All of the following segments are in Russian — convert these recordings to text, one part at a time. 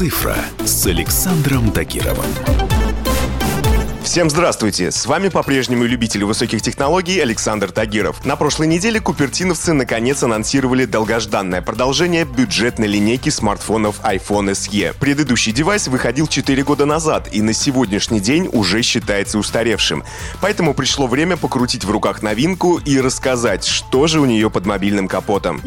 «Цифра» с Александром Тагировым. Всем здравствуйте! С вами по-прежнему любитель высоких технологий Александр Тагиров. На прошлой неделе купертиновцы наконец анонсировали долгожданное продолжение бюджетной линейки смартфонов iPhone SE. Предыдущий девайс выходил 4 года назад и на сегодняшний день уже считается устаревшим. Поэтому пришло время покрутить в руках новинку и рассказать, что же у нее под мобильным капотом.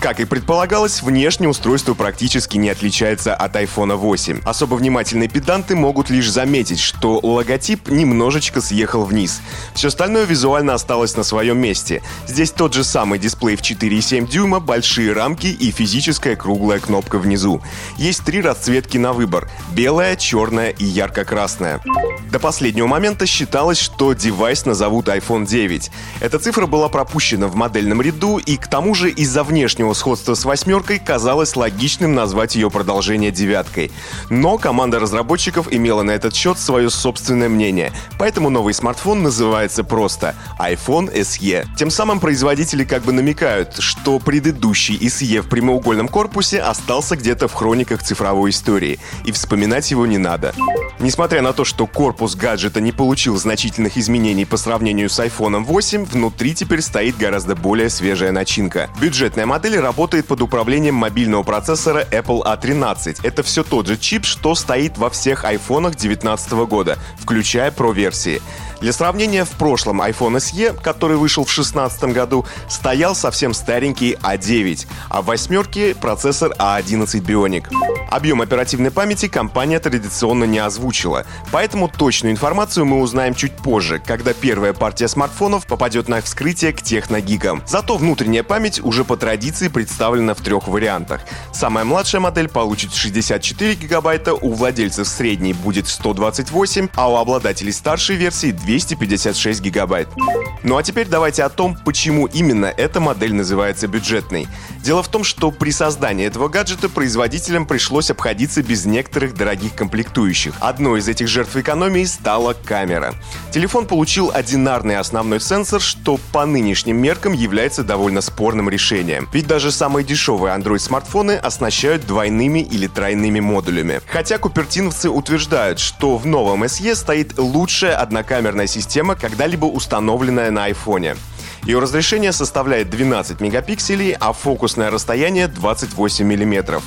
Как и предполагалось, внешне устройство практически не отличается от iPhone 8. Особо внимательные педанты могут лишь заметить, что логотип немножечко съехал вниз. Все остальное визуально осталось на своем месте. Здесь тот же самый дисплей в 4,7 дюйма, большие рамки и физическая круглая кнопка внизу. Есть три расцветки на выбор – белая, черная и ярко-красная. До последнего момента считалось, что девайс назовут iPhone 9. Эта цифра была пропущена в модельном ряду, и к тому же из-за внешнего сходства с восьмеркой казалось логичным назвать ее продолжение девяткой. Но команда разработчиков имела на этот счет свое собственное мнение мнение, поэтому новый смартфон называется просто iPhone SE. Тем самым производители как бы намекают, что предыдущий SE в прямоугольном корпусе остался где-то в хрониках цифровой истории, и вспоминать его не надо. Несмотря на то, что корпус гаджета не получил значительных изменений по сравнению с iPhone 8, внутри теперь стоит гораздо более свежая начинка. Бюджетная модель работает под управлением мобильного процессора Apple A13. Это все тот же чип, что стоит во всех iPhone 2019 года, включая включая Pro-версии. Для сравнения, в прошлом iPhone SE, который вышел в 2016 году, стоял совсем старенький A9, а в восьмерке процессор A11 Bionic. Объем оперативной памяти компания традиционно не озвучила, поэтому точную информацию мы узнаем чуть позже, когда первая партия смартфонов попадет на вскрытие к техногигам. Зато внутренняя память уже по традиции представлена в трех вариантах. Самая младшая модель получит 64 гигабайта, у владельцев средней будет 128, а у обладателей старшей версии 256 гигабайт. Ну а теперь давайте о том, почему именно эта модель называется бюджетной. Дело в том, что при создании этого гаджета производителям пришлось обходиться без некоторых дорогих комплектующих. Одной из этих жертв экономии стала камера. Телефон получил одинарный основной сенсор, что по нынешним меркам является довольно спорным решением. Ведь даже самые дешевые Android-смартфоны оснащают двойными или тройными модулями. Хотя купертиновцы утверждают, что в новом SE стоит лучшая однокамерная камерная система, когда-либо установленная на iPhone. Ее разрешение составляет 12 мегапикселей, а фокусное расстояние 28 миллиметров.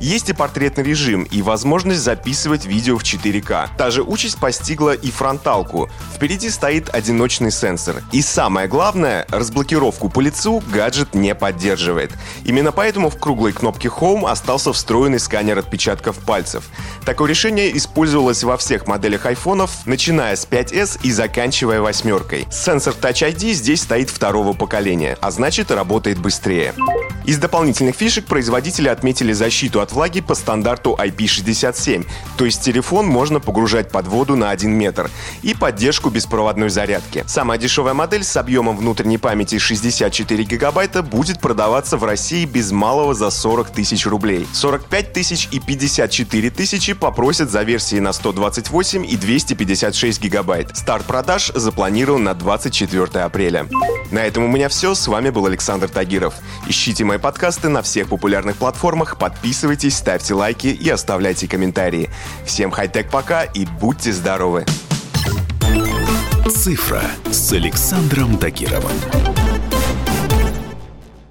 Есть и портретный режим, и возможность записывать видео в 4К. Та же участь постигла и фронталку. Впереди стоит одиночный сенсор. И самое главное, разблокировку по лицу гаджет не поддерживает. Именно поэтому в круглой кнопке Home остался встроенный сканер отпечатков пальцев. Такое решение использовалось во всех моделях айфонов, начиная с 5s и заканчивая восьмеркой. Сенсор Touch ID здесь стоит второго поколения, а значит работает быстрее. Из дополнительных фишек производители отметили защиту от влаги по стандарту IP67, то есть телефон можно погружать под воду на 1 метр, и поддержку беспроводной зарядки. Самая дешевая модель с объемом внутренней памяти 64 гигабайта будет продаваться в России без малого за 40 тысяч рублей. 45 тысяч и 54 тысячи попросят за версии на 128 и 256 гигабайт. Старт продаж запланирован на 24 апреля. На этом у меня все. С вами был Александр Тагиров. Ищите мои подкасты на всех популярных платформах, подписывайтесь, ставьте лайки и оставляйте комментарии. Всем хай-тек пока и будьте здоровы! «Цифра» с Александром Тагировым.